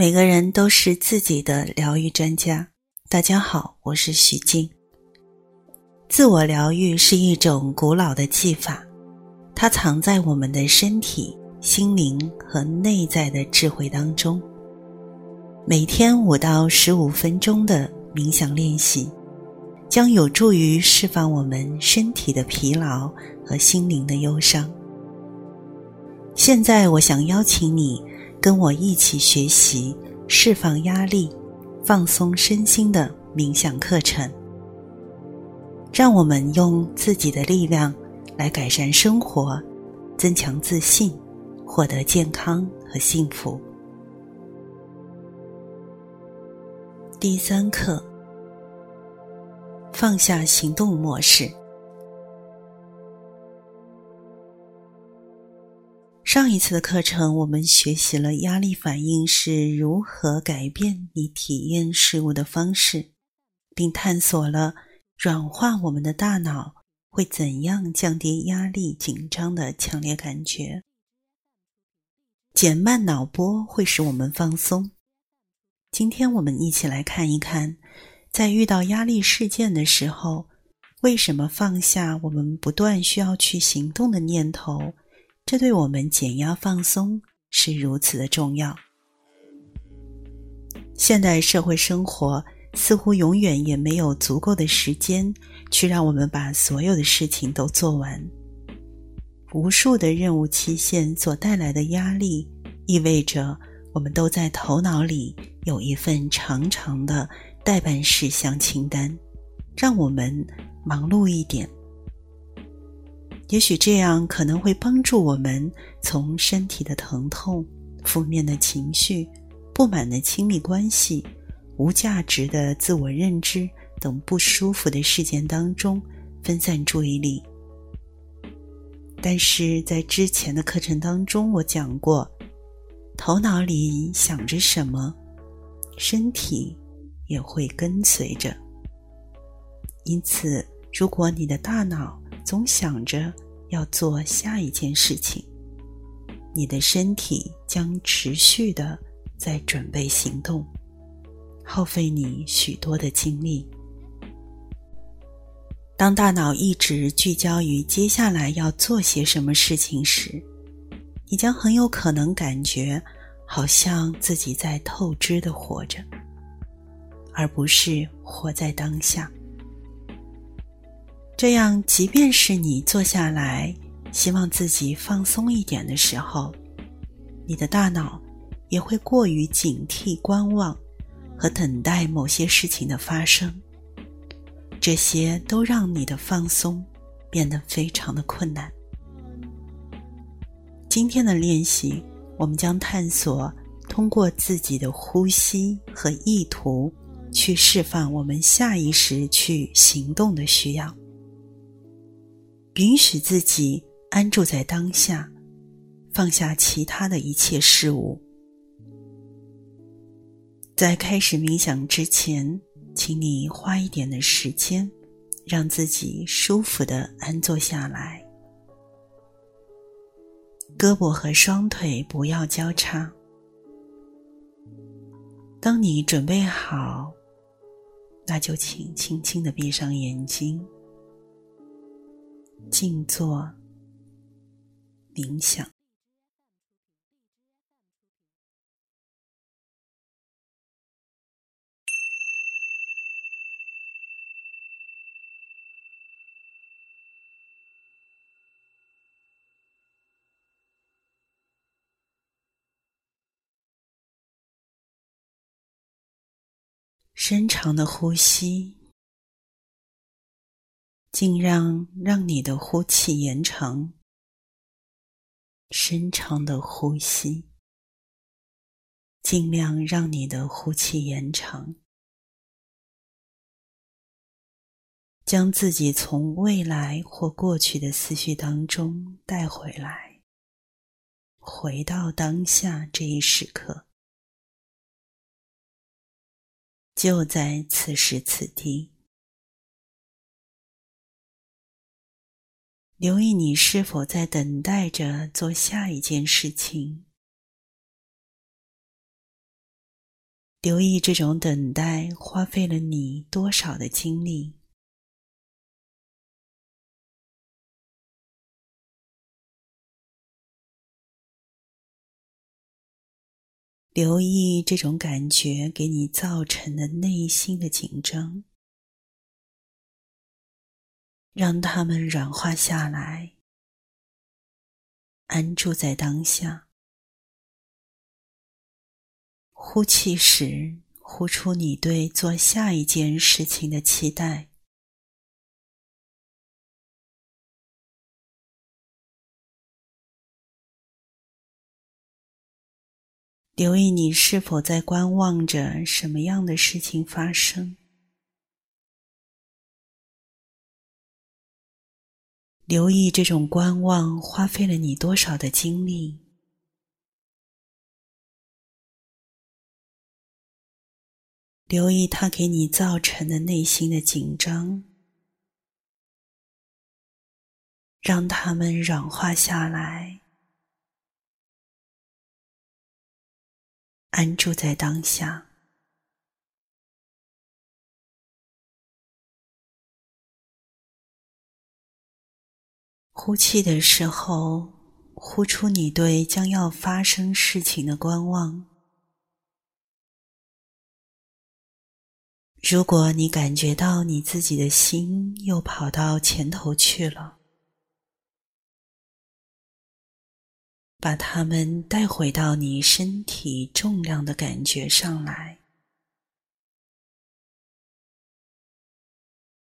每个人都是自己的疗愈专家。大家好，我是许静。自我疗愈是一种古老的技法，它藏在我们的身体、心灵和内在的智慧当中。每天五到十五分钟的冥想练习，将有助于释放我们身体的疲劳和心灵的忧伤。现在，我想邀请你。跟我一起学习释放压力、放松身心的冥想课程，让我们用自己的力量来改善生活，增强自信，获得健康和幸福。第三课：放下行动模式。上一次的课程，我们学习了压力反应是如何改变你体验事物的方式，并探索了软化我们的大脑会怎样降低压力紧张的强烈感觉。减慢脑波会使我们放松。今天我们一起来看一看，在遇到压力事件的时候，为什么放下我们不断需要去行动的念头？这对我们减压放松是如此的重要。现代社会生活似乎永远也没有足够的时间去让我们把所有的事情都做完。无数的任务期限所带来的压力，意味着我们都在头脑里有一份长长的待办事项清单，让我们忙碌一点。也许这样可能会帮助我们从身体的疼痛、负面的情绪、不满的亲密关系、无价值的自我认知等不舒服的事件当中分散注意力。但是在之前的课程当中，我讲过，头脑里想着什么，身体也会跟随着。因此，如果你的大脑，总想着要做下一件事情，你的身体将持续的在准备行动，耗费你许多的精力。当大脑一直聚焦于接下来要做些什么事情时，你将很有可能感觉好像自己在透支的活着，而不是活在当下。这样，即便是你坐下来，希望自己放松一点的时候，你的大脑也会过于警惕、观望和等待某些事情的发生。这些都让你的放松变得非常的困难。今天的练习，我们将探索通过自己的呼吸和意图，去释放我们下意识去行动的需要。允许自己安住在当下，放下其他的一切事物。在开始冥想之前，请你花一点的时间，让自己舒服的安坐下来，胳膊和双腿不要交叉。当你准备好，那就请轻轻的闭上眼睛。静坐，冥想。深长的呼吸。尽量让你的呼气延长，深长的呼吸。尽量让你的呼气延长，将自己从未来或过去的思绪当中带回来，回到当下这一时刻，就在此时此地。留意你是否在等待着做下一件事情，留意这种等待花费了你多少的精力。留意这种感觉给你造成的内心的紧张，让它们软化下来，安住在当下。呼气时，呼出你对做下一件事情的期待。留意你是否在观望着什么样的事情发生。留意这种观望花费了你多少的精力。留意它给你造成的内心的紧张，让它们软化下来。安住在当下，呼气的时候，呼出你对将要发生事情的观望。如果你感觉到你自己的心又跑到前头去了。把它们带回到你身体重量的感觉上来，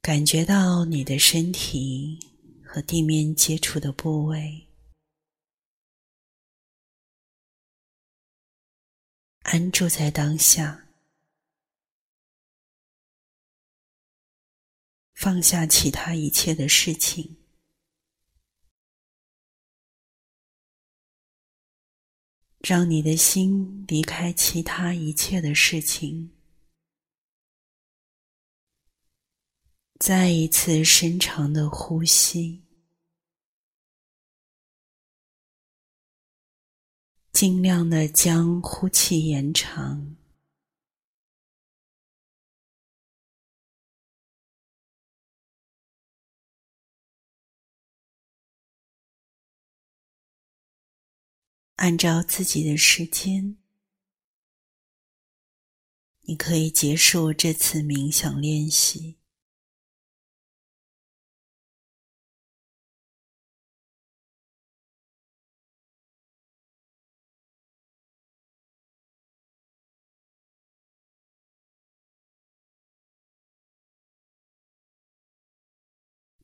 感觉到你的身体和地面接触的部位，安住在当下，放下其他一切的事情。让你的心离开其他一切的事情，再一次深长的呼吸，尽量的将呼气延长。按照自己的时间，你可以结束这次冥想练习。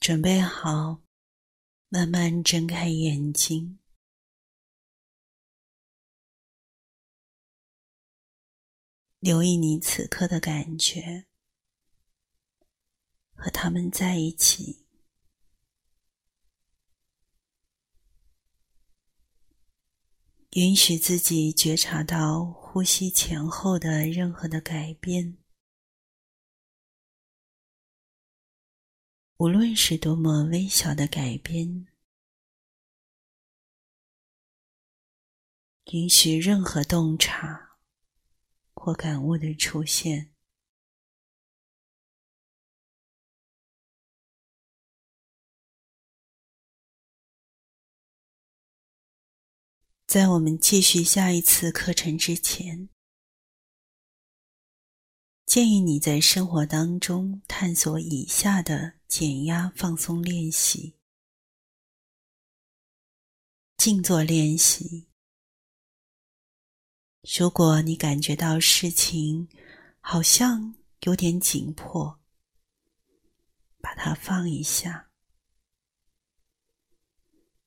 准备好，慢慢睁开眼睛。留意你此刻的感觉，和他们在一起，允许自己觉察到呼吸前后的任何的改变，无论是多么微小的改变，允许任何洞察。或感悟的出现，在我们继续下一次课程之前，建议你在生活当中探索以下的减压放松练习：静坐练习。如果你感觉到事情好像有点紧迫，把它放一下。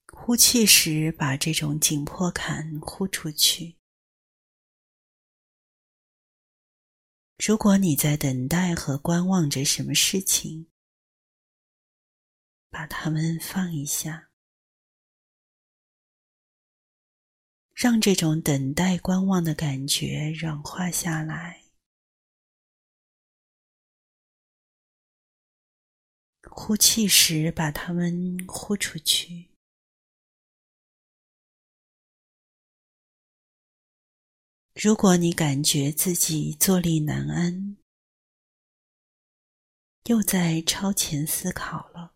呼气时，把这种紧迫感呼出去。如果你在等待和观望着什么事情，把它们放一下。让这种等待、观望的感觉软化下来。呼气时，把它们呼出去。如果你感觉自己坐立难安，又在超前思考了，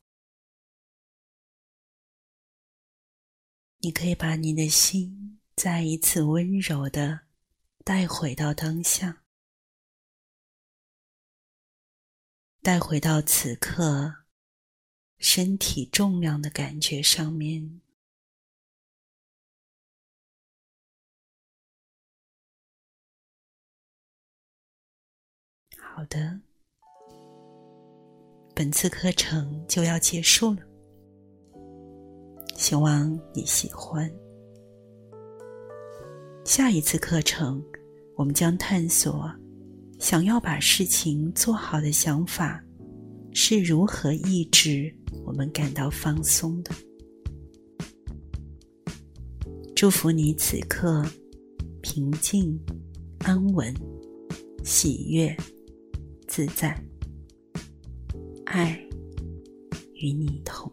你可以把你的心再一次温柔的带回到当下，带回到此刻身体重量的感觉上面。好的，本次课程就要结束了，希望你喜欢。下一次课程，我们将探索想要把事情做好的想法是如何抑制我们感到放松的。祝福你此刻平静、安稳、喜悦。自在，爱与你同